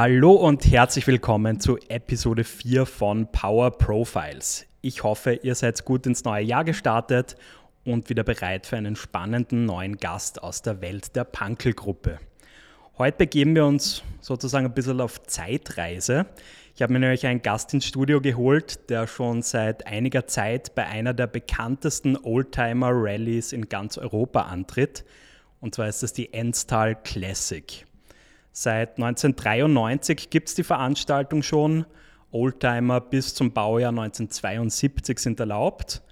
Hallo und herzlich willkommen zu Episode 4 von Power Profiles. Ich hoffe, ihr seid gut ins neue Jahr gestartet und wieder bereit für einen spannenden neuen Gast aus der Welt der Punkel-Gruppe. Heute begeben wir uns sozusagen ein bisschen auf Zeitreise. Ich habe mir nämlich einen Gast ins Studio geholt, der schon seit einiger Zeit bei einer der bekanntesten Oldtimer-Rallies in ganz Europa antritt. Und zwar ist das die Enstal Classic. Seit 1993 gibt es die Veranstaltung schon. Oldtimer bis zum Baujahr 1972 sind erlaubt.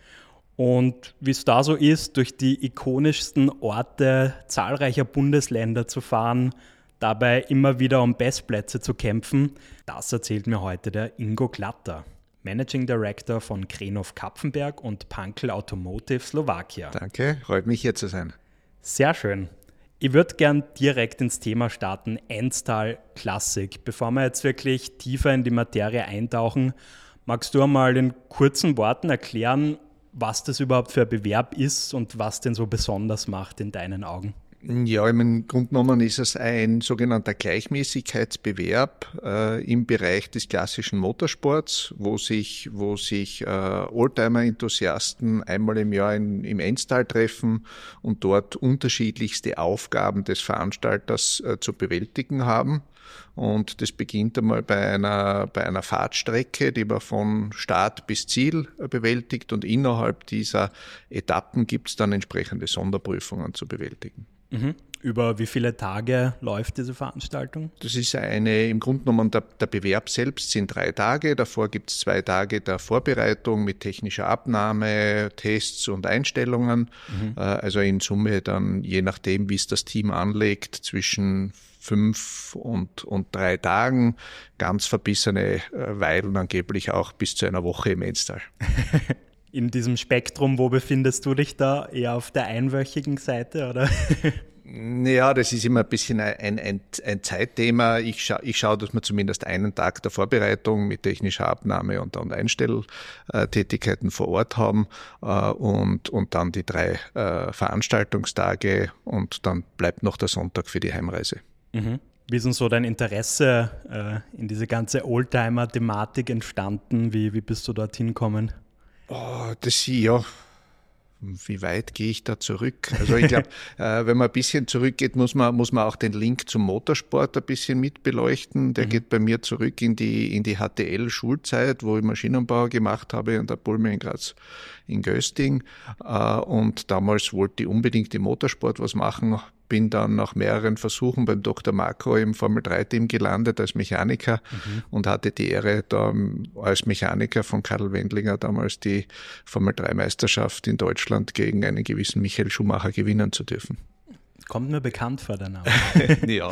Und wie es da so ist, durch die ikonischsten Orte zahlreicher Bundesländer zu fahren, dabei immer wieder um Bestplätze zu kämpfen, das erzählt mir heute der Ingo Glatter, Managing Director von Krenov Kapfenberg und Pankel Automotive Slowakia. Danke, freut mich hier zu sein. Sehr schön. Ich würde gern direkt ins Thema starten, Enstal Classic. Bevor wir jetzt wirklich tiefer in die Materie eintauchen, magst du einmal in kurzen Worten erklären, was das überhaupt für ein Bewerb ist und was den so besonders macht in deinen Augen? Ja, im Grunde genommen ist es ein sogenannter Gleichmäßigkeitsbewerb äh, im Bereich des klassischen Motorsports, wo sich, wo sich äh, Oldtimer-Enthusiasten einmal im Jahr in, im Enstal treffen und dort unterschiedlichste Aufgaben des Veranstalters äh, zu bewältigen haben. Und das beginnt einmal bei einer, bei einer Fahrtstrecke, die man von Start bis Ziel äh, bewältigt. Und innerhalb dieser Etappen gibt es dann entsprechende Sonderprüfungen zu bewältigen. Mhm. Über wie viele Tage läuft diese Veranstaltung? Das ist eine, im Grunde genommen, der, der Bewerb selbst sind drei Tage. Davor gibt es zwei Tage der Vorbereitung mit technischer Abnahme, Tests und Einstellungen. Mhm. Äh, also in Summe dann, je nachdem, wie es das Team anlegt, zwischen fünf und, und drei Tagen. Ganz verbissene äh, Weilen angeblich auch bis zu einer Woche im Enstal. in diesem Spektrum, wo befindest du dich da? Eher auf der einwöchigen Seite, oder? Ja, das ist immer ein bisschen ein, ein, ein Zeitthema. Ich, scha ich schaue, dass wir zumindest einen Tag der Vorbereitung mit technischer Abnahme und, und Einstelltätigkeiten vor Ort haben äh, und, und dann die drei äh, Veranstaltungstage und dann bleibt noch der Sonntag für die Heimreise. Mhm. Wie ist denn so dein Interesse äh, in diese ganze Oldtimer-Thematik entstanden? Wie, wie bist du dorthin gekommen? Oh, das ja. Wie weit gehe ich da zurück? Also ich glaube, äh, wenn man ein bisschen zurückgeht, muss man, muss man auch den Link zum Motorsport ein bisschen mit beleuchten. Der mhm. geht bei mir zurück in die, in die HTL-Schulzeit, wo ich Maschinenbau gemacht habe an der Pulme in Graz in Gösting. Äh, und damals wollte ich unbedingt im Motorsport was machen, bin dann nach mehreren Versuchen beim Dr. Marco im Formel-3-Team gelandet als Mechaniker mhm. und hatte die Ehre, da als Mechaniker von Karl Wendlinger damals die Formel-3-Meisterschaft in Deutschland gegen einen gewissen Michael Schumacher gewinnen zu dürfen. Kommt mir bekannt vor, der Name. ja,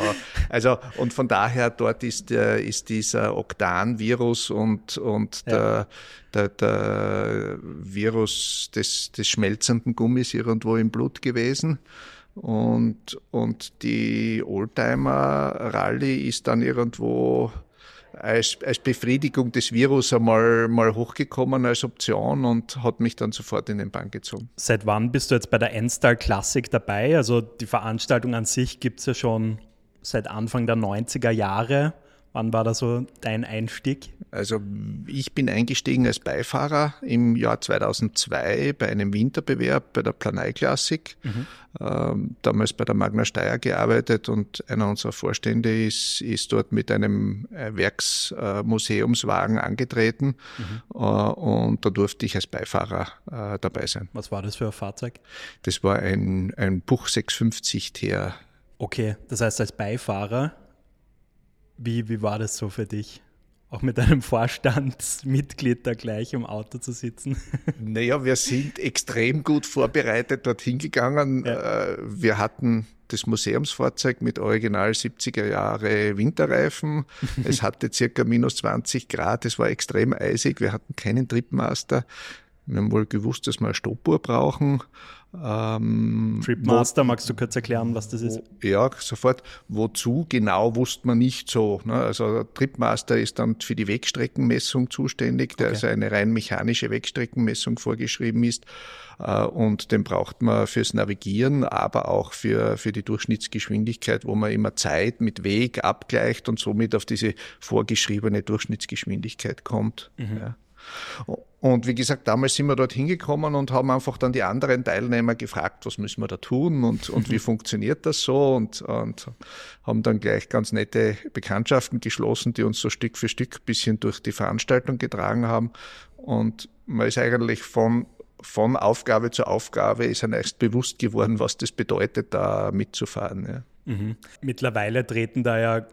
also und von daher dort ist, äh, ist dieser Oktan-Virus und, und ja. der, der, der Virus des, des schmelzenden Gummis irgendwo im Blut gewesen. Und, und die Oldtimer-Rallye ist dann irgendwo als, als Befriedigung des Virus einmal mal hochgekommen als Option und hat mich dann sofort in den Bann gezogen. Seit wann bist du jetzt bei der Enstal Classic dabei? Also die Veranstaltung an sich gibt es ja schon seit Anfang der 90er Jahre. Wann war da so dein Einstieg? Also ich bin eingestiegen als Beifahrer im Jahr 2002 bei einem Winterbewerb bei der Planei Klassik. Mhm. Ähm, damals bei der Magna Steyr gearbeitet und einer unserer Vorstände ist, ist dort mit einem äh, Werksmuseumswagen äh, angetreten mhm. äh, und da durfte ich als Beifahrer äh, dabei sein. Was war das für ein Fahrzeug? Das war ein, ein Buch 650 TR. Okay, das heißt als Beifahrer wie, wie war das so für dich? Auch mit einem Vorstandsmitglied da gleich im Auto zu sitzen? Naja, wir sind extrem gut vorbereitet dorthin gegangen. Ja. Äh, wir hatten das Museumsfahrzeug mit original 70er Jahre Winterreifen. Es hatte circa minus 20 Grad, es war extrem eisig, wir hatten keinen Tripmaster. Wir haben wohl gewusst, dass wir eine Stoppuhr brauchen. Ähm, Tripmaster, wo, magst du kurz erklären, was das ist? Ja, sofort. Wozu genau wusste man nicht so. Ne? Also Tripmaster ist dann für die Wegstreckenmessung zuständig, der okay. also eine rein mechanische Wegstreckenmessung vorgeschrieben ist. Äh, und den braucht man fürs Navigieren, aber auch für, für die Durchschnittsgeschwindigkeit, wo man immer Zeit mit Weg abgleicht und somit auf diese vorgeschriebene Durchschnittsgeschwindigkeit kommt. Mhm. Ja. Und wie gesagt, damals sind wir dort hingekommen und haben einfach dann die anderen Teilnehmer gefragt, was müssen wir da tun und, und wie funktioniert das so und, und haben dann gleich ganz nette Bekanntschaften geschlossen, die uns so Stück für Stück ein bisschen durch die Veranstaltung getragen haben. Und man ist eigentlich von, von Aufgabe zu Aufgabe ist einem erst bewusst geworden, was das bedeutet, da mitzufahren. Ja. Mhm. Mittlerweile treten da ja,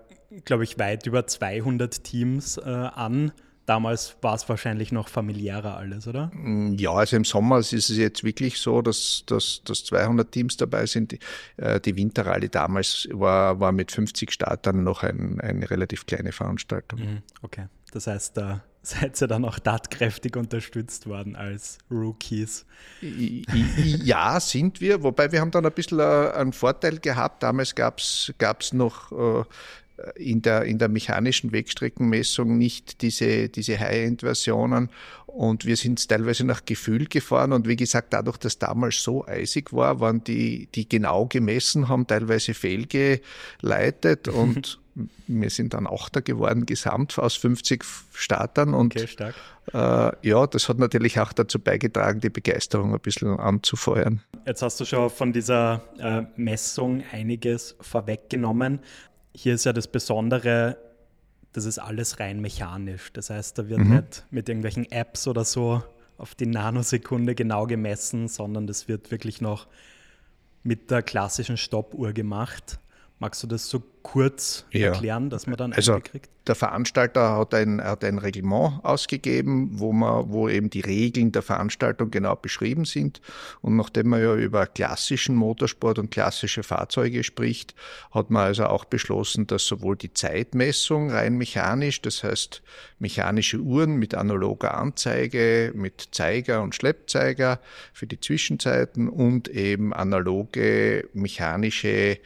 glaube ich, weit über 200 Teams äh, an. Damals war es wahrscheinlich noch familiärer alles, oder? Mm, ja, also im Sommer ist es jetzt wirklich so, dass, dass, dass 200 Teams dabei sind. Die, äh, die Winterrallye damals war, war mit 50 Startern noch ein, eine relativ kleine Veranstaltung. Mhm, okay, das heißt, da seid ihr dann auch tatkräftig unterstützt worden als Rookies. Ja, sind wir, wobei wir haben dann ein bisschen äh, einen Vorteil gehabt. Damals gab es noch äh, in der, in der mechanischen Wegstreckenmessung nicht diese, diese High-End-Versionen. Und wir sind teilweise nach Gefühl gefahren. Und wie gesagt, dadurch, dass damals so eisig war, waren die, die genau gemessen haben, teilweise fehlgeleitet. Und wir sind dann Achter geworden, gesamt aus 50 Startern. Und okay, stark. Äh, ja, das hat natürlich auch dazu beigetragen, die Begeisterung ein bisschen anzufeuern. Jetzt hast du schon von dieser äh, Messung einiges vorweggenommen hier ist ja das Besondere, das ist alles rein mechanisch. Das heißt, da wird mhm. nicht mit irgendwelchen Apps oder so auf die Nanosekunde genau gemessen, sondern das wird wirklich noch mit der klassischen Stoppuhr gemacht. Magst du das so kurz ja. erklären, dass man dann also, kriegt? Der Veranstalter hat ein, hat ein Reglement ausgegeben, wo, man, wo eben die Regeln der Veranstaltung genau beschrieben sind. Und nachdem man ja über klassischen Motorsport und klassische Fahrzeuge spricht, hat man also auch beschlossen, dass sowohl die Zeitmessung rein mechanisch, das heißt mechanische Uhren mit analoger Anzeige, mit Zeiger und Schleppzeiger für die Zwischenzeiten und eben analoge mechanische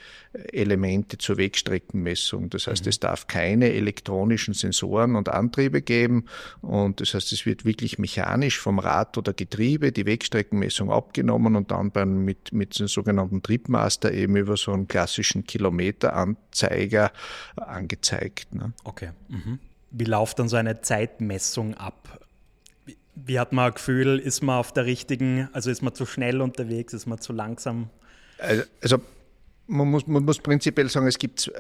Elemente zur Wegstreckenmessung. Das heißt, mhm. es darf keine elektronischen Sensoren und Antriebe geben. Und das heißt, es wird wirklich mechanisch vom Rad oder Getriebe die Wegstreckenmessung abgenommen und dann beim, mit, mit dem sogenannten Tripmaster eben über so einen klassischen Kilometeranzeiger angezeigt. Ne? Okay. Mhm. Wie läuft dann so eine Zeitmessung ab? Wie hat man ein Gefühl, ist man auf der richtigen, also ist man zu schnell unterwegs, ist man zu langsam? Also man muss, man muss prinzipiell sagen, es gibt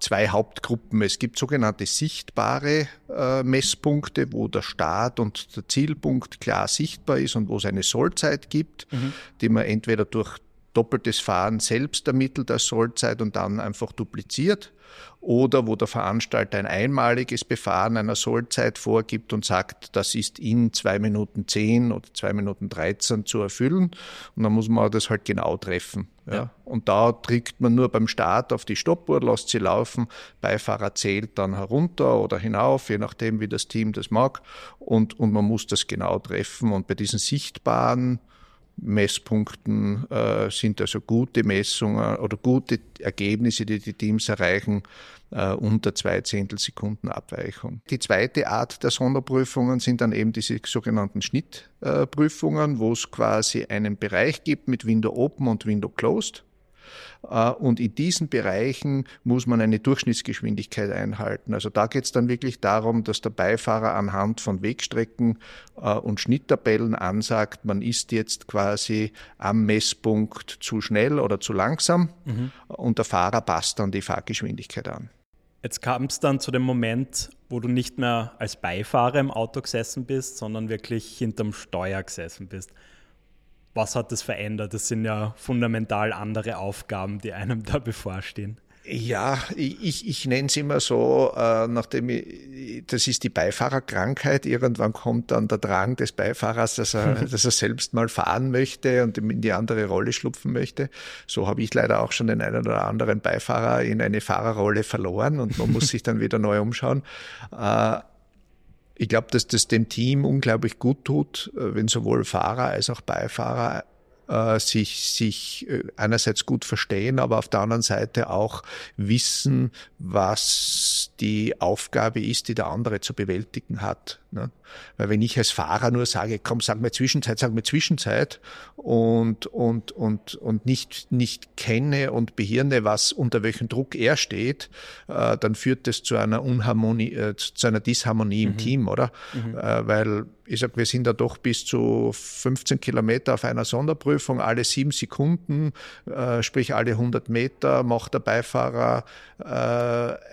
zwei Hauptgruppen. Es gibt sogenannte sichtbare äh, Messpunkte, wo der Start und der Zielpunkt klar sichtbar ist und wo es eine Sollzeit gibt, mhm. die man entweder durch doppeltes Fahren selbst ermittelt als Sollzeit und dann einfach dupliziert oder wo der Veranstalter ein einmaliges Befahren einer Sollzeit vorgibt und sagt, das ist in zwei Minuten zehn oder zwei Minuten dreizehn zu erfüllen. Und dann muss man das halt genau treffen. Ja. ja. Und da drückt man nur beim Start auf die Stoppuhr, lässt sie laufen, Beifahrer zählt dann herunter oder hinauf, je nachdem, wie das Team das mag. Und, und man muss das genau treffen. Und bei diesen sichtbaren Messpunkten äh, sind also gute Messungen oder gute Ergebnisse, die die Teams erreichen, äh, unter zwei Zehntelsekunden Abweichung. Die zweite Art der Sonderprüfungen sind dann eben diese sogenannten Schnittprüfungen, wo es quasi einen Bereich gibt mit Window Open und Window Closed. Äh, und in diesen Bereichen muss man eine Durchschnittsgeschwindigkeit einhalten. Also da geht es dann wirklich darum, dass der Beifahrer anhand von Wegstrecken äh, und Schnitttabellen ansagt, man ist jetzt quasi am Messpunkt zu schnell oder zu langsam mhm. und der Fahrer passt dann die Fahrgeschwindigkeit an. Jetzt kam es dann zu dem Moment, wo du nicht mehr als Beifahrer im Auto gesessen bist, sondern wirklich hinterm Steuer gesessen bist was hat das verändert? Das sind ja fundamental andere Aufgaben, die einem da bevorstehen. Ja, ich, ich nenne es immer so, äh, nachdem ich, das ist die Beifahrerkrankheit. Irgendwann kommt dann der Drang des Beifahrers, dass er, dass er selbst mal fahren möchte und in die andere Rolle schlupfen möchte. So habe ich leider auch schon den einen oder anderen Beifahrer in eine Fahrerrolle verloren und man muss sich dann wieder neu umschauen. Äh, Ich glaube, dass das dem Team unglaublich gut tut, äh, wenn sowohl Fahrer als auch Beifahrer äh, sich, sich äh, einerseits gut verstehen, aber auf der anderen Seite auch wissen, was die Aufgabe ist, die der andere zu bewältigen hat. Ne? Weil wenn ich als Fahrer nur sage, komm, sag mir Zwischenzeit, sag mir Zwischenzeit und, und, und, und nicht, nicht kenne und behirne, was unter welchem Druck er steht, äh, dann führt das zu einer Unharmonie, äh, zu einer Disharmonie mhm. im Team, oder? Mhm. Äh, weil ich sag, wir sind da doch bis zu 15 Kilometer auf einer Sonderprüfung, alle sieben Sekunden, äh, sprich alle 100 Meter macht der Beifahrer äh,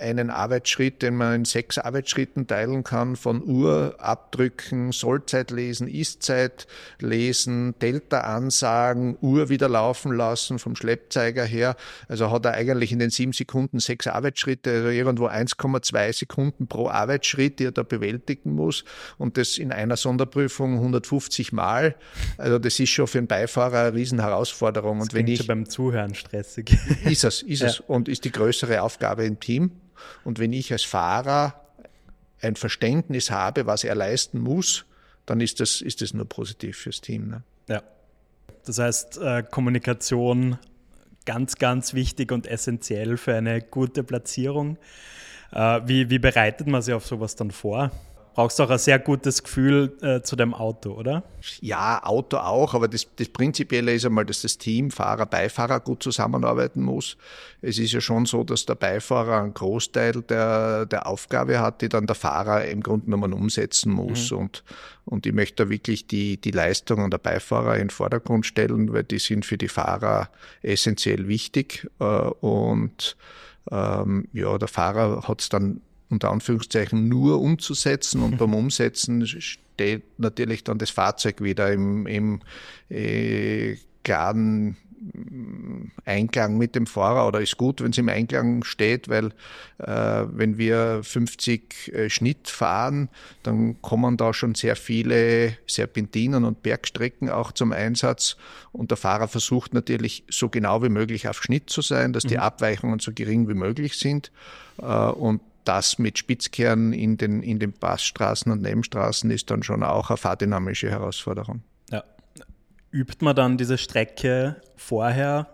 einen Arbeitsschritt, den man in sechs Arbeitsschritten teilen kann, von Uhr abdrücken, Sollzeit lesen, Istzeit lesen, Delta ansagen, Uhr wieder laufen lassen vom Schleppzeiger her. Also hat er eigentlich in den sieben Sekunden sechs Arbeitsschritte, also irgendwo 1,2 Sekunden pro Arbeitsschritt, die er da bewältigen muss. Und das in einer Sonderprüfung 150 Mal. Also das ist schon für einen Beifahrer eine Riesenherausforderung. Das und wenn ich beim Zuhören stressig. Ist es, ist ja. es und ist die größere Aufgabe im Team. Und wenn ich als Fahrer ein Verständnis habe, was er leisten muss, dann ist das, ist das nur positiv fürs Team. Ne? Ja. Das heißt, äh, Kommunikation ganz, ganz wichtig und essentiell für eine gute Platzierung. Äh, wie, wie bereitet man sich auf sowas dann vor? Brauchst du auch ein sehr gutes Gefühl äh, zu dem Auto, oder? Ja, Auto auch, aber das, das Prinzipielle ist einmal, dass das Team, Fahrer, Beifahrer gut zusammenarbeiten muss. Es ist ja schon so, dass der Beifahrer einen Großteil der, der Aufgabe hat, die dann der Fahrer im Grunde genommen umsetzen muss. Mhm. Und, und ich möchte da wirklich die, die Leistungen der Beifahrer in den Vordergrund stellen, weil die sind für die Fahrer essentiell wichtig. Äh, und ähm, ja, der Fahrer hat es dann unter Anführungszeichen nur umzusetzen und beim Umsetzen steht natürlich dann das Fahrzeug wieder im, im äh, klaren Einklang mit dem Fahrer oder ist gut, wenn es im Einklang steht, weil äh, wenn wir 50 äh, Schnitt fahren, dann kommen da schon sehr viele Serpentinen und Bergstrecken auch zum Einsatz und der Fahrer versucht natürlich so genau wie möglich auf Schnitt zu sein, dass die mhm. Abweichungen so gering wie möglich sind äh, und das mit Spitzkehren in den, in den Passstraßen und Nebenstraßen ist dann schon auch eine fahrdynamische Herausforderung. Ja. Übt man dann diese Strecke vorher?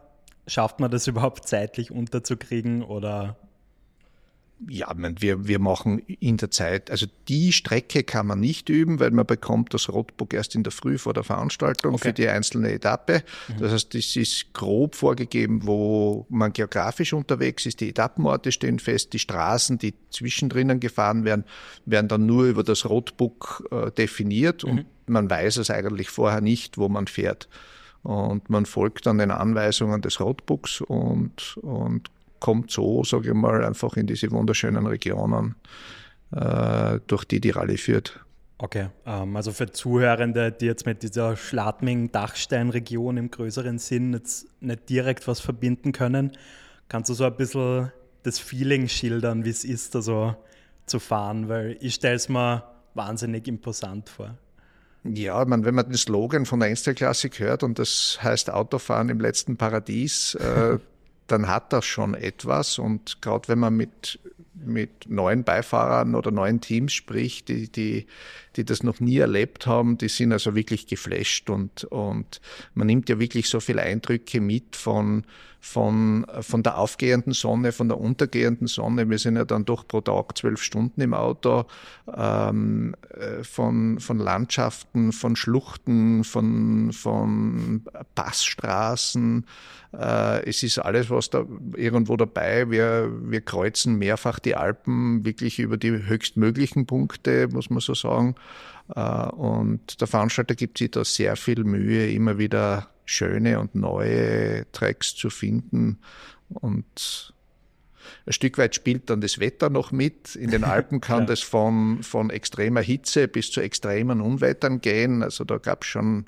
Schafft man das überhaupt zeitlich unterzukriegen oder ja, wir, wir machen in der Zeit, also die Strecke kann man nicht üben, weil man bekommt das Rotbook erst in der Früh vor der Veranstaltung okay. für die einzelne Etappe. Mhm. Das heißt, es ist grob vorgegeben, wo man geografisch unterwegs ist. Die Etappenorte stehen fest, die Straßen, die zwischendrin gefahren werden, werden dann nur über das Rotbook äh, definiert mhm. und man weiß es eigentlich vorher nicht, wo man fährt. Und man folgt dann den Anweisungen des Rotebooks und, und kommt so, sage ich mal, einfach in diese wunderschönen Regionen, äh, durch die die Rallye führt. Okay, ähm, also für Zuhörende, die jetzt mit dieser Schladming-Dachstein-Region im größeren Sinn jetzt nicht direkt was verbinden können, kannst du so ein bisschen das Feeling schildern, wie es ist, also zu fahren? Weil ich stelle es mir wahnsinnig imposant vor. Ja, man, wenn man den Slogan von der Einzelklassik hört und das heißt Autofahren im letzten Paradies, äh, dann hat das schon etwas. Und gerade wenn man mit, mit neuen Beifahrern oder neuen Teams spricht, die, die, die das noch nie erlebt haben, die sind also wirklich geflasht und, und man nimmt ja wirklich so viele Eindrücke mit von, von, von der aufgehenden Sonne, von der untergehenden Sonne. Wir sind ja dann doch pro Tag zwölf Stunden im Auto, ähm, äh, von, von Landschaften, von Schluchten, von, von Passstraßen. Äh, es ist alles, was da irgendwo dabei. Wir, wir kreuzen mehrfach die Alpen wirklich über die höchstmöglichen Punkte, muss man so sagen. Äh, und der Veranstalter gibt sich da sehr viel Mühe, immer wieder schöne und neue Tracks zu finden. Und ein Stück weit spielt dann das Wetter noch mit. In den Alpen kann ja. das von, von extremer Hitze bis zu extremen Unwettern gehen. Also da gab es schon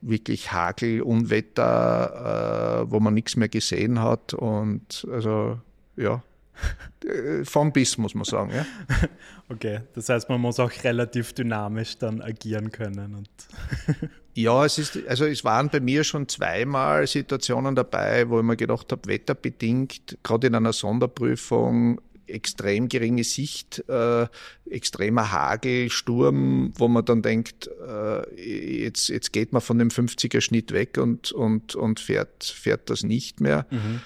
wirklich Hagel, Unwetter, äh, wo man nichts mehr gesehen hat. Und also ja, von bis, muss man sagen. Ja. Okay, das heißt, man muss auch relativ dynamisch dann agieren können. Ja, es ist, also es waren bei mir schon zweimal Situationen dabei, wo ich mir gedacht habe, wetterbedingt, gerade in einer Sonderprüfung, extrem geringe Sicht, äh, extremer Hagel, Sturm, wo man dann denkt, äh, jetzt, jetzt geht man von dem 50er Schnitt weg und, und, und fährt, fährt das nicht mehr. Mhm.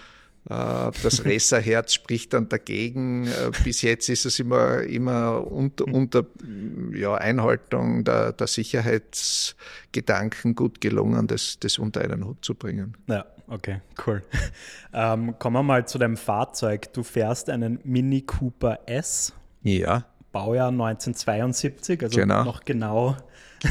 Äh, das Resserherz spricht dann dagegen. Äh, bis jetzt ist es immer, immer unter, unter ja, Einhaltung der, der Sicherheitsgedanken gut gelungen, das, das unter einen Hut zu bringen. Ja, okay, cool. Ähm, kommen wir mal zu deinem Fahrzeug. Du fährst einen Mini Cooper S. Ja. Baujahr 1972, also genau. noch genau.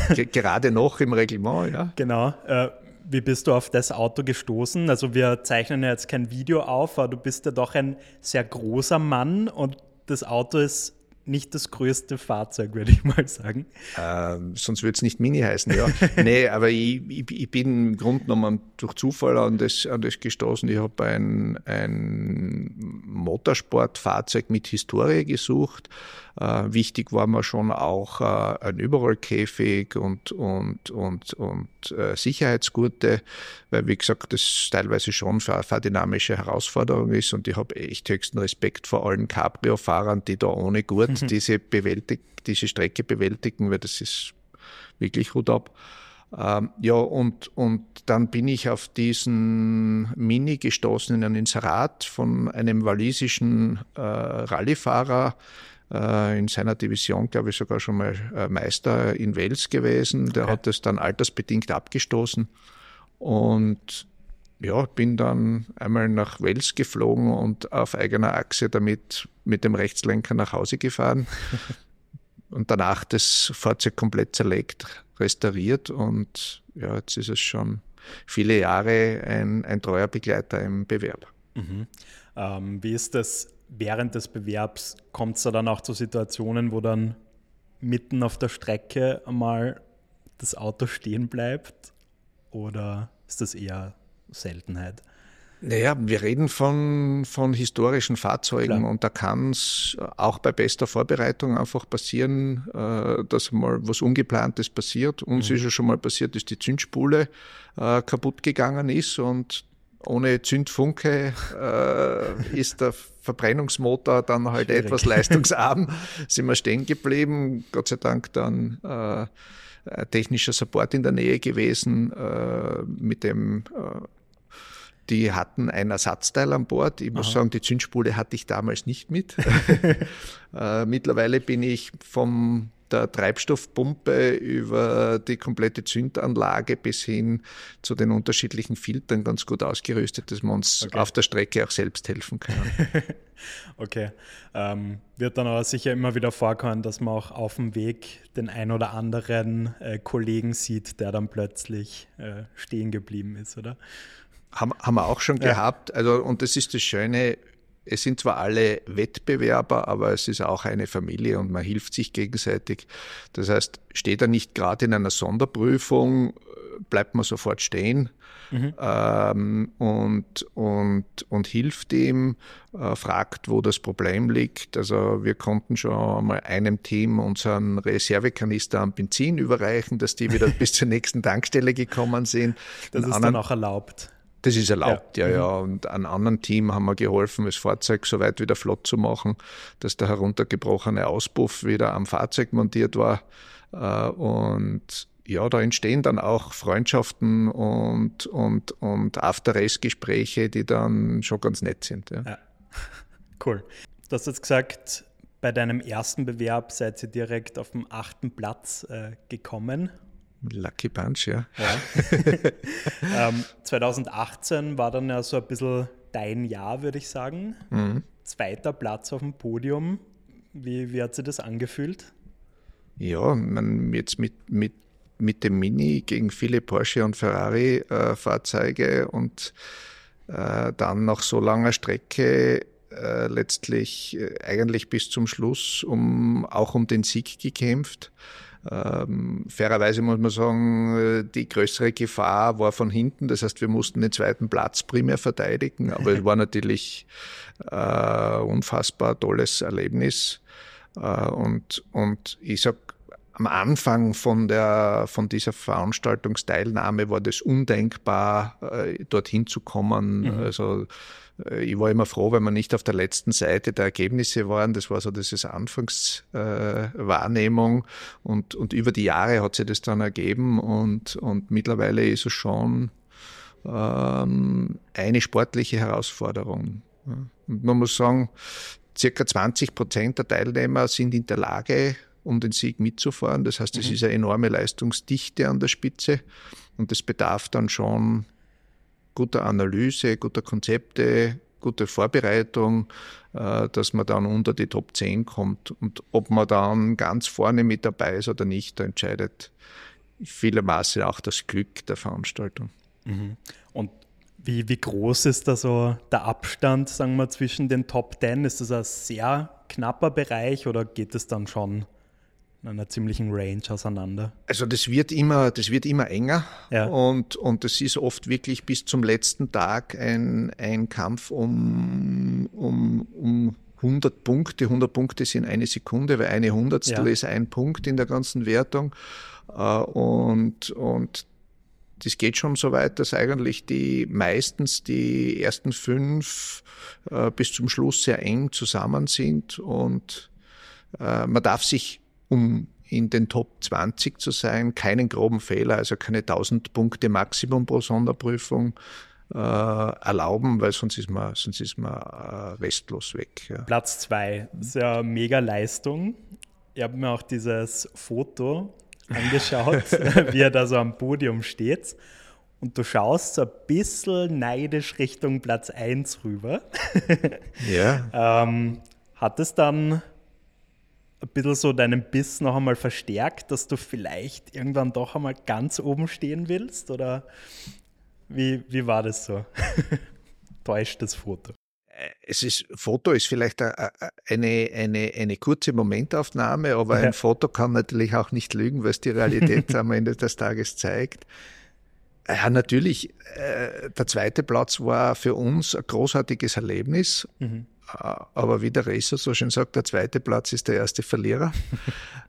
Gerade noch im Reglement, ja. Genau. Äh, wie bist du auf das Auto gestoßen? Also wir zeichnen ja jetzt kein Video auf, aber du bist ja doch ein sehr großer Mann und das Auto ist nicht das größte Fahrzeug, würde ich mal sagen. Ähm, sonst würde es nicht Mini heißen, ja. nee, aber ich, ich, ich, bin im Grunde genommen durch Zufall an das, an das gestoßen. Ich habe ein, ein Motorsportfahrzeug mit Historie gesucht. Äh, wichtig war mir schon auch äh, ein Überrollkäfig und, und, und, und äh, Sicherheitsgurte, weil, wie gesagt, das teilweise schon für eine fahrdynamische Herausforderung ist und ich habe echt höchsten Respekt vor allen Cabrio-Fahrern, die da ohne Gurt mhm. diese, bewältigt, diese Strecke bewältigen, weil das ist wirklich Hut ab. Ähm, ja, und, und dann bin ich auf diesen Mini gestoßen in ein Inserat von einem walisischen äh, Rallyefahrer, äh, in seiner Division, glaube ich, sogar schon mal äh, Meister in Wales gewesen. Der okay. hat das dann altersbedingt abgestoßen. Und ja, bin dann einmal nach Wales geflogen und auf eigener Achse damit mit dem Rechtslenker nach Hause gefahren. und danach das Fahrzeug komplett zerlegt, restauriert und ja, jetzt ist es schon viele Jahre ein, ein treuer Begleiter im Bewerb. Mhm. Ähm, wie ist das während des Bewerbs? Kommt es da dann auch zu Situationen, wo dann mitten auf der Strecke einmal das Auto stehen bleibt? Oder ist das eher Seltenheit? Naja, wir reden von, von historischen Fahrzeugen Klar. und da kann es auch bei bester Vorbereitung einfach passieren, äh, dass mal was Ungeplantes passiert. Uns mhm. ist ja schon mal passiert, dass die Zündspule äh, kaputt gegangen ist und ohne Zündfunke äh, ist der Verbrennungsmotor dann halt Schwierig. etwas leistungsarm. Sind wir stehen geblieben. Gott sei Dank dann äh, technischer Support in der Nähe gewesen, äh, mit dem äh, die hatten ein Ersatzteil an Bord. Ich muss Aha. sagen, die Zündspule hatte ich damals nicht mit. äh, mittlerweile bin ich vom der Treibstoffpumpe über die komplette Zündanlage bis hin zu den unterschiedlichen Filtern ganz gut ausgerüstet, dass wir uns okay. auf der Strecke auch selbst helfen können. okay. Ähm, wird dann aber sicher immer wieder vorkommen, dass man auch auf dem Weg den ein oder anderen äh, Kollegen sieht, der dann plötzlich äh, stehen geblieben ist, oder? Haben, haben wir auch schon ja. gehabt. Also, und das ist das Schöne, es sind zwar alle Wettbewerber, aber es ist auch eine Familie und man hilft sich gegenseitig. Das heißt, steht er nicht gerade in einer Sonderprüfung, bleibt man sofort stehen mhm. ähm, und, und, und hilft ihm, äh, fragt, wo das Problem liegt. Also wir konnten schon mal einem Team unseren Reservekanister an Benzin überreichen, dass die wieder bis zur nächsten Tankstelle gekommen sind. Das ist dann auch erlaubt. Das ist erlaubt, ja. ja, ja. Mhm. Und einem anderen Team haben wir geholfen, das Fahrzeug so weit wieder flott zu machen, dass der heruntergebrochene Auspuff wieder am Fahrzeug montiert war. Äh, und ja, da entstehen dann auch Freundschaften und, und, und After-Race-Gespräche, die dann schon ganz nett sind. Ja. ja. Cool. Du hast jetzt gesagt, bei deinem ersten Bewerb seid ihr direkt auf dem achten Platz äh, gekommen. Lucky Punch, ja. ja. ähm, 2018 war dann ja so ein bisschen dein Jahr, würde ich sagen. Mhm. Zweiter Platz auf dem Podium. Wie, wie hat sich das angefühlt? Ja, man jetzt mit, mit, mit dem Mini gegen viele Porsche und Ferrari-Fahrzeuge äh, und äh, dann nach so langer Strecke äh, letztlich äh, eigentlich bis zum Schluss um, auch um den Sieg gekämpft. Ähm, fairerweise muss man sagen, äh, die größere Gefahr war von hinten. Das heißt, wir mussten den zweiten Platz primär verteidigen. Aber es war natürlich äh, unfassbar tolles Erlebnis. Äh, und, und ich sag, am Anfang von, der, von dieser Veranstaltungsteilnahme war das undenkbar, äh, dorthin zu kommen. Mhm. Also ich war immer froh, wenn wir nicht auf der letzten Seite der Ergebnisse waren. Das war so diese Anfangswahrnehmung. Äh, und, und über die Jahre hat sich das dann ergeben. Und, und mittlerweile ist es schon ähm, eine sportliche Herausforderung. Und man muss sagen, circa 20 Prozent der Teilnehmer sind in der Lage, um den Sieg mitzufahren. Das heißt, es mhm. ist eine enorme Leistungsdichte an der Spitze und das bedarf dann schon guter Analyse, guter Konzepte, guter Vorbereitung, äh, dass man dann unter die Top 10 kommt. Und ob man dann ganz vorne mit dabei ist oder nicht, da entscheidet vielermaßen auch das Glück der Veranstaltung. Mhm. Und wie, wie groß ist da so der Abstand, sagen wir, zwischen den Top 10? Ist das ein sehr knapper Bereich oder geht es dann schon in einer ziemlichen Range auseinander. Also das wird immer, das wird immer enger ja. und, und das ist oft wirklich bis zum letzten Tag ein, ein Kampf um, um, um 100 Punkte. 100 Punkte sind eine Sekunde, weil eine Hundertstel ja. ist ein Punkt in der ganzen Wertung. Äh, und, und das geht schon so weit, dass eigentlich die meistens die ersten fünf äh, bis zum Schluss sehr eng zusammen sind und äh, man darf sich um in den Top 20 zu sein, keinen groben Fehler, also keine 1000 Punkte Maximum pro Sonderprüfung äh, erlauben, weil sonst ist man, sonst ist man äh, restlos weg. Ja. Platz 2, das ist ja mega Leistung. Ich habe mir auch dieses Foto angeschaut, wie er da so am Podium steht. Und du schaust so ein bisschen neidisch Richtung Platz 1 rüber. ja. ähm, hat es dann ein bisschen so deinen Biss noch einmal verstärkt, dass du vielleicht irgendwann doch einmal ganz oben stehen willst? Oder wie, wie war das so? Täuscht das Foto? Es ist, Foto ist vielleicht eine, eine, eine kurze Momentaufnahme, aber ein Foto kann natürlich auch nicht lügen, was die Realität am Ende des Tages zeigt. Ja, natürlich, äh, der zweite Platz war für uns ein großartiges Erlebnis. Mhm. Aber wie der Racer so schön sagt, der zweite Platz ist der erste Verlierer.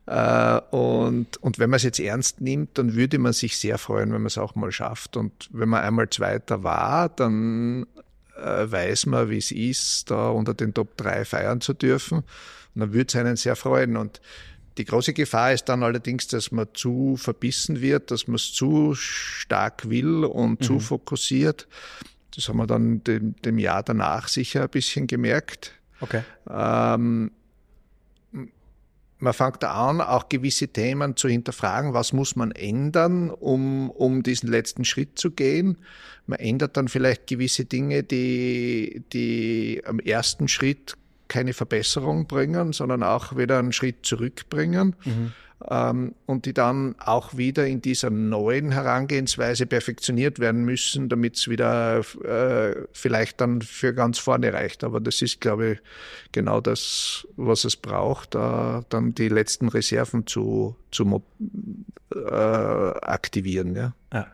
Äh, und, und wenn man es jetzt ernst nimmt, dann würde man sich sehr freuen, wenn man es auch mal schafft. Und wenn man einmal Zweiter war, dann äh, weiß man, wie es ist, da unter den Top 3 feiern zu dürfen. Und dann würde es einen sehr freuen. Und die große Gefahr ist dann allerdings, dass man zu verbissen wird, dass man es zu stark will und mhm. zu fokussiert. Das haben wir dann dem, dem Jahr danach sicher ein bisschen gemerkt. Okay. Ähm, man fängt da an, auch gewisse Themen zu hinterfragen, was muss man ändern, um, um diesen letzten Schritt zu gehen. Man ändert dann vielleicht gewisse Dinge, die, die am ersten Schritt keine Verbesserung bringen, sondern auch wieder einen Schritt zurückbringen. Mhm und die dann auch wieder in dieser neuen Herangehensweise perfektioniert werden müssen, damit es wieder äh, vielleicht dann für ganz vorne reicht. Aber das ist, glaube ich, genau das, was es braucht, äh, dann die letzten Reserven zu, zu äh, aktivieren. Ja. ja.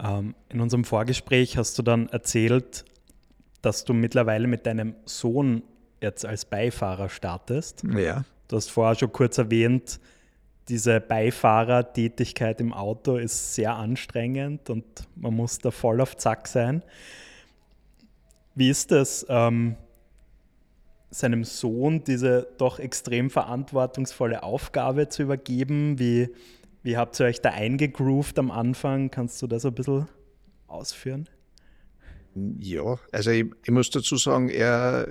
Ähm, in unserem Vorgespräch hast du dann erzählt, dass du mittlerweile mit deinem Sohn jetzt als Beifahrer startest. Ja. Du hast vorher schon kurz erwähnt, diese Beifahrertätigkeit im Auto ist sehr anstrengend und man muss da voll auf Zack sein. Wie ist es, ähm, seinem Sohn diese doch extrem verantwortungsvolle Aufgabe zu übergeben? Wie, wie habt ihr euch da eingegroovt am Anfang? Kannst du das ein bisschen ausführen? Ja, also ich, ich, muss dazu sagen, er,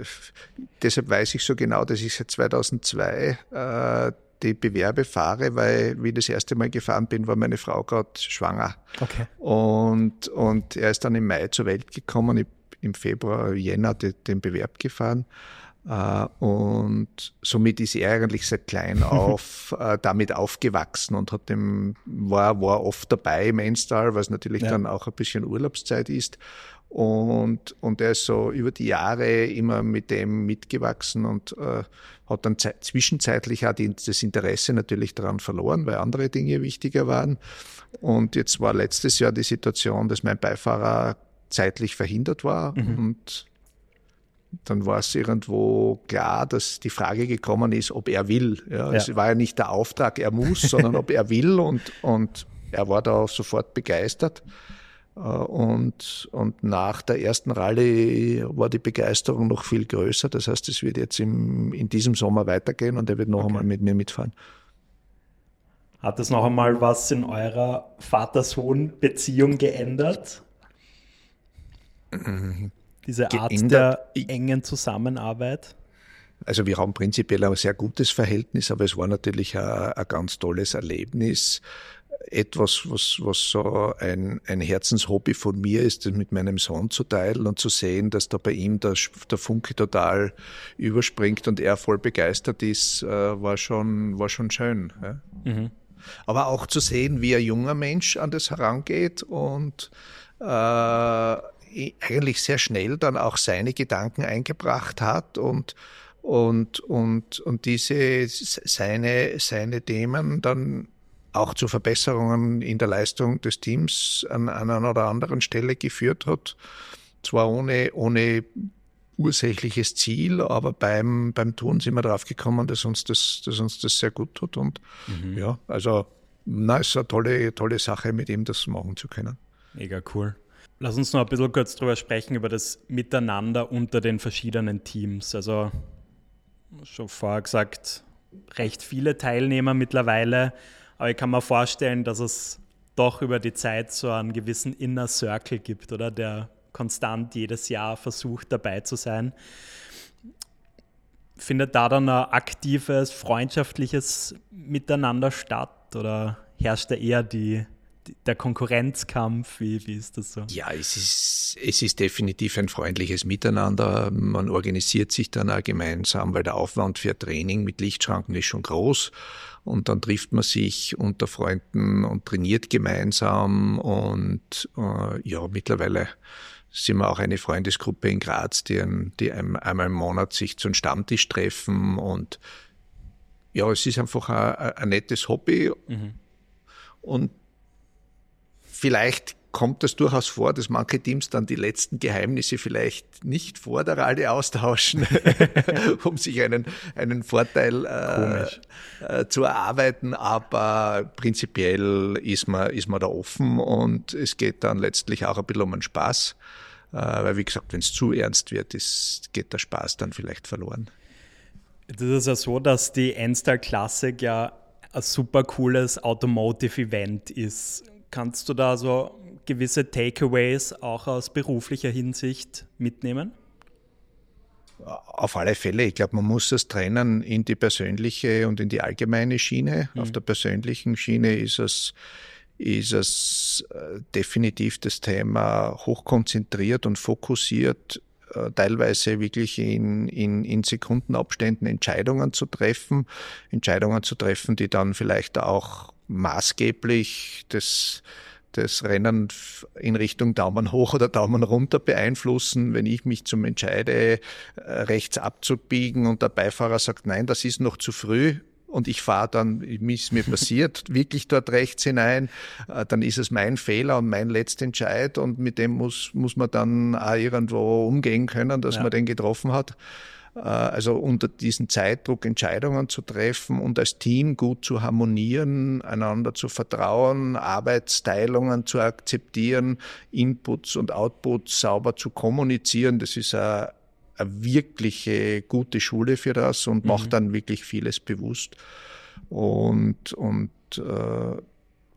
deshalb weiß ich so genau, dass ich seit 2002 äh, die Bewerbe fahre, weil wie ich das erste Mal gefahren bin, war meine Frau gerade schwanger. Okay. Und, und er ist dann im Mai zur Welt gekommen. Ich, Im Februar, Jänner den Bewerb gefahren. Uh, und somit ist er eigentlich seit klein auf uh, damit aufgewachsen und hat dem, war, war oft dabei im Enstal, was natürlich ja. dann auch ein bisschen Urlaubszeit ist. Und, und er ist so über die Jahre immer mit dem mitgewachsen und äh, hat dann zwischenzeitlich auch die, das Interesse natürlich daran verloren, weil andere Dinge wichtiger waren. Und jetzt war letztes Jahr die Situation, dass mein Beifahrer zeitlich verhindert war. Mhm. Und dann war es irgendwo klar, dass die Frage gekommen ist, ob er will. Ja, ja. Es war ja nicht der Auftrag, er muss, sondern ob er will und, und er war da sofort begeistert. Äh, und, und nach der ersten Rallye war die Begeisterung noch viel größer. Das heißt, es wird jetzt im, in diesem Sommer weitergehen und er wird noch okay. einmal mit mir mitfahren. Hat das noch einmal was in eurer Vater-Sohn-Beziehung geändert? Diese Art geändert. der engen Zusammenarbeit? Also wir haben prinzipiell ein sehr gutes Verhältnis, aber es war natürlich ein, ein ganz tolles Erlebnis. Etwas, was, was so ein, ein Herzenshobby von mir ist, das mit meinem Sohn zu teilen und zu sehen, dass da bei ihm der, der Funke total überspringt und er voll begeistert ist, äh, war schon, war schon schön. Ja. Mhm. Aber auch zu sehen, wie ein junger Mensch an das herangeht und äh, eigentlich sehr schnell dann auch seine Gedanken eingebracht hat und und, und, und diese, seine, seine Themen dann auch zu Verbesserungen in der Leistung des Teams an, an einer oder anderen Stelle geführt hat. Zwar ohne, ohne ursächliches Ziel, aber beim, beim Tun sind wir drauf gekommen, dass uns das, dass uns das sehr gut tut. Und mhm. ja, also, na, ist eine tolle, tolle Sache, mit ihm das machen zu können. Mega cool. Lass uns noch ein bisschen kurz drüber sprechen, über das Miteinander unter den verschiedenen Teams. Also, schon vorher gesagt, recht viele Teilnehmer mittlerweile, aber ich kann mir vorstellen, dass es doch über die Zeit so einen gewissen Inner Circle gibt, oder? Der konstant jedes Jahr versucht dabei zu sein. Findet da dann ein aktives, freundschaftliches Miteinander statt oder herrscht da eher die der Konkurrenzkampf? Wie, wie ist das so? Ja, es ist, es ist definitiv ein freundliches Miteinander. Man organisiert sich dann auch gemeinsam, weil der Aufwand für Training mit Lichtschranken ist schon groß. Und dann trifft man sich unter Freunden und trainiert gemeinsam. Und äh, ja, mittlerweile sind wir auch eine Freundesgruppe in Graz, die, die einmal im Monat sich zu einem Stammtisch treffen. Und ja, es ist einfach ein, ein nettes Hobby. Mhm. Und Vielleicht kommt es durchaus vor, dass manche Teams dann die letzten Geheimnisse vielleicht nicht vor der Rallye austauschen, um sich einen, einen Vorteil äh, äh, zu erarbeiten. Aber prinzipiell ist man, ist man da offen und es geht dann letztlich auch ein bisschen um den Spaß. Äh, weil, wie gesagt, wenn es zu ernst wird, ist, geht der Spaß dann vielleicht verloren. Das ist ja so, dass die Endstar Classic ja ein super cooles Automotive-Event ist Kannst du da so gewisse Takeaways auch aus beruflicher Hinsicht mitnehmen? Auf alle Fälle. Ich glaube, man muss es trennen in die persönliche und in die allgemeine Schiene. Mhm. Auf der persönlichen Schiene ist es, ist es äh, definitiv das Thema hochkonzentriert und fokussiert, äh, teilweise wirklich in, in, in Sekundenabständen Entscheidungen zu treffen. Entscheidungen zu treffen, die dann vielleicht auch maßgeblich das, das Rennen in Richtung Daumen hoch oder Daumen runter beeinflussen, wenn ich mich zum entscheide, äh, rechts abzubiegen und der Beifahrer sagt, nein, das ist noch zu früh, und ich fahre dann, wie es mir passiert, wirklich dort rechts hinein, äh, dann ist es mein Fehler und mein letzter Entscheid und mit dem muss, muss man dann auch irgendwo umgehen können, dass ja. man den getroffen hat. Äh, also unter diesem Zeitdruck Entscheidungen zu treffen und als Team gut zu harmonieren, einander zu vertrauen, Arbeitsteilungen zu akzeptieren, Inputs und Outputs sauber zu kommunizieren, das ist eine, eine wirkliche gute Schule für das und mhm. macht dann wirklich vieles bewusst. Und, und äh,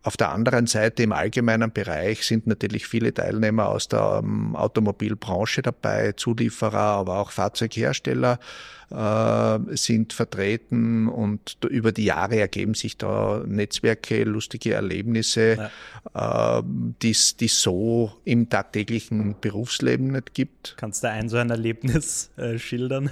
auf der anderen Seite im allgemeinen Bereich sind natürlich viele Teilnehmer aus der ähm, Automobilbranche dabei, Zulieferer, aber auch Fahrzeughersteller äh, sind vertreten und über die Jahre ergeben sich da Netzwerke, lustige Erlebnisse, ja. äh, die es so im tagtäglichen Berufsleben nicht gibt. Kannst du ein so ein Erlebnis äh, schildern?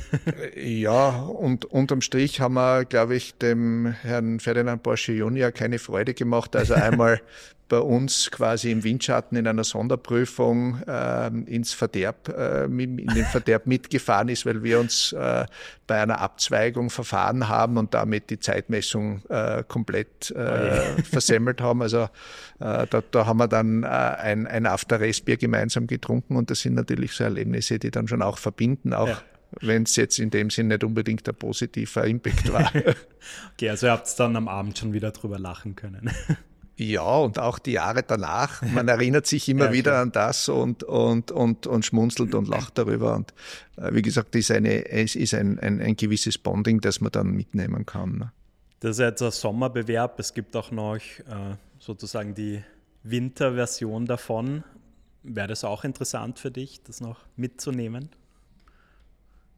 Äh, ja, und unterm Strich haben wir, glaube ich, dem Herrn Ferdinand Porsche Junior keine Freude gemacht. Also einmal bei uns quasi im Windschatten in einer Sonderprüfung äh, ins Verderb, äh, in den Verderb mitgefahren ist, weil wir uns äh, bei einer Abzweigung verfahren haben und damit die Zeitmessung äh, komplett äh, oh versemmelt haben. Also äh, da, da haben wir dann ein, ein After-Race-Bier gemeinsam getrunken und das sind natürlich so Erlebnisse, die dann schon auch verbinden, auch ja wenn es jetzt in dem Sinn nicht unbedingt ein positiver Impact war. okay, also ihr habt dann am Abend schon wieder drüber lachen können. Ja, und auch die Jahre danach. Man erinnert sich immer ja, wieder klar. an das und, und, und, und schmunzelt und lacht darüber. Und äh, wie gesagt, ist eine, es ist ein, ein, ein gewisses Bonding, das man dann mitnehmen kann. Ne? Das ist jetzt ein Sommerbewerb. Es gibt auch noch äh, sozusagen die Winterversion davon. Wäre das auch interessant für dich, das noch mitzunehmen?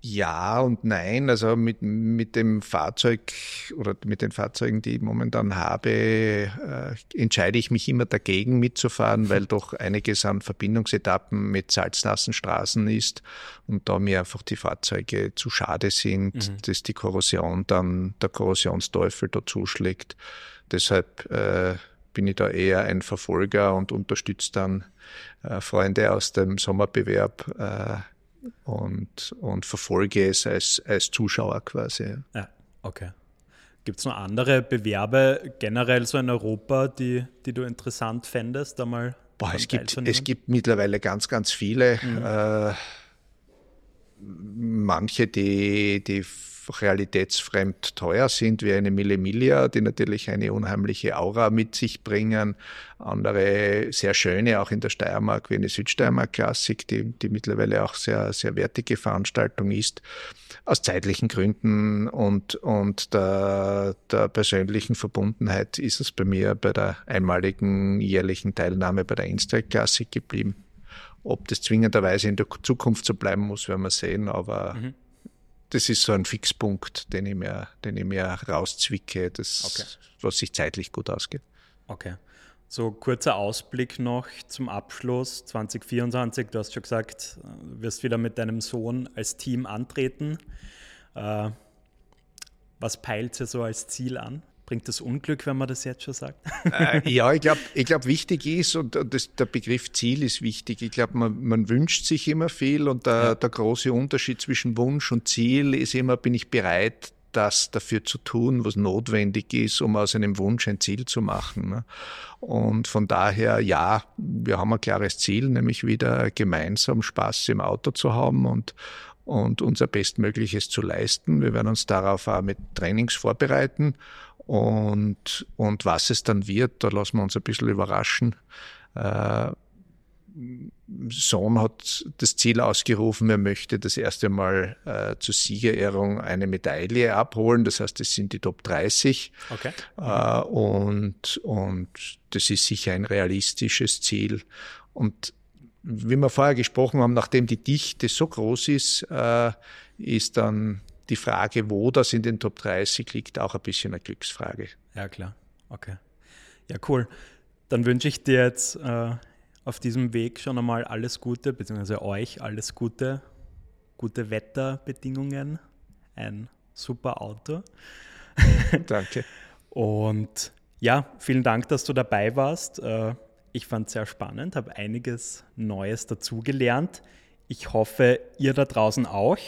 Ja und nein. Also mit, mit dem Fahrzeug oder mit den Fahrzeugen, die ich momentan habe, äh, entscheide ich mich immer dagegen mitzufahren, weil doch einiges an Verbindungsetappen mit salznassen Straßen ist und da mir einfach die Fahrzeuge zu schade sind, mhm. dass die Korrosion dann der Korrosionsteufel da zuschlägt. Deshalb äh, bin ich da eher ein Verfolger und unterstütze dann äh, Freunde aus dem Sommerbewerb äh, und, und verfolge es als, als Zuschauer quasi. Ja, okay. Gibt es noch andere Bewerbe generell so in Europa, die, die du interessant fändest, da mal Boah, es gibt, es gibt mittlerweile ganz, ganz viele. Mhm. Äh, manche, die, die realitätsfremd teuer sind, wie eine Mille Miglia, die natürlich eine unheimliche Aura mit sich bringen. Andere sehr schöne, auch in der Steiermark, wie eine Südsteiermark-Klassik, die, die mittlerweile auch sehr, sehr wertige Veranstaltung ist. Aus zeitlichen Gründen und, und der, der persönlichen Verbundenheit ist es bei mir bei der einmaligen jährlichen Teilnahme bei der Instrike-Klassik geblieben. Ob das zwingenderweise in der Zukunft so bleiben muss, werden wir sehen, aber mhm das ist so ein Fixpunkt, den ich mir, den ich mir rauszwicke, das, okay. was sich zeitlich gut ausgeht. Okay. So kurzer Ausblick noch zum Abschluss 2024. Du hast schon gesagt, du wirst wieder mit deinem Sohn als Team antreten. Äh, was peilt ihr so als Ziel an? Bringt das Unglück, wenn man das jetzt schon sagt? Äh, ja, ich glaube, ich glaub, wichtig ist, und das, der Begriff Ziel ist wichtig, ich glaube, man, man, wünscht sich immer viel und der, ja. der große Unterschied zwischen Wunsch und Ziel ist immer, bin ich bereit, das dafür zu tun, was notwendig ist, um aus einem Wunsch ein Ziel zu machen. Ne? Und von daher, ja, wir haben ein klares Ziel, nämlich wieder gemeinsam Spaß im Auto zu haben und, und unser Bestmögliches zu leisten. Wir werden uns darauf auch mit Trainings vorbereiten und, und was es dann wird, da lassen wir uns ein bisschen überraschen. Äh, Sohn hat das Ziel ausgerufen, er möchte das erste Mal äh, zur Siegerehrung eine Medaille abholen. Das heißt, es sind die Top 30. Okay. Äh, und, und das ist sicher ein realistisches Ziel. Und wie wir vorher gesprochen haben, nachdem die Dichte so groß ist, äh, ist dann die Frage, wo das in den Top 30 liegt, auch ein bisschen eine Glücksfrage. Ja, klar. Okay. Ja, cool. Dann wünsche ich dir jetzt äh, auf diesem Weg schon einmal alles Gute, beziehungsweise euch alles Gute, gute Wetterbedingungen, ein super Auto. Danke. Und ja, vielen Dank, dass du dabei warst. Äh, ich fand es sehr spannend, habe einiges Neues dazugelernt. Ich hoffe, ihr da draußen auch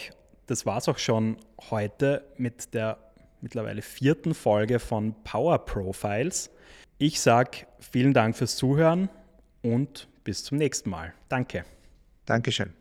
das war es auch schon heute mit der mittlerweile vierten Folge von Power Profiles. Ich sage vielen Dank fürs Zuhören und bis zum nächsten Mal. Danke. Dankeschön.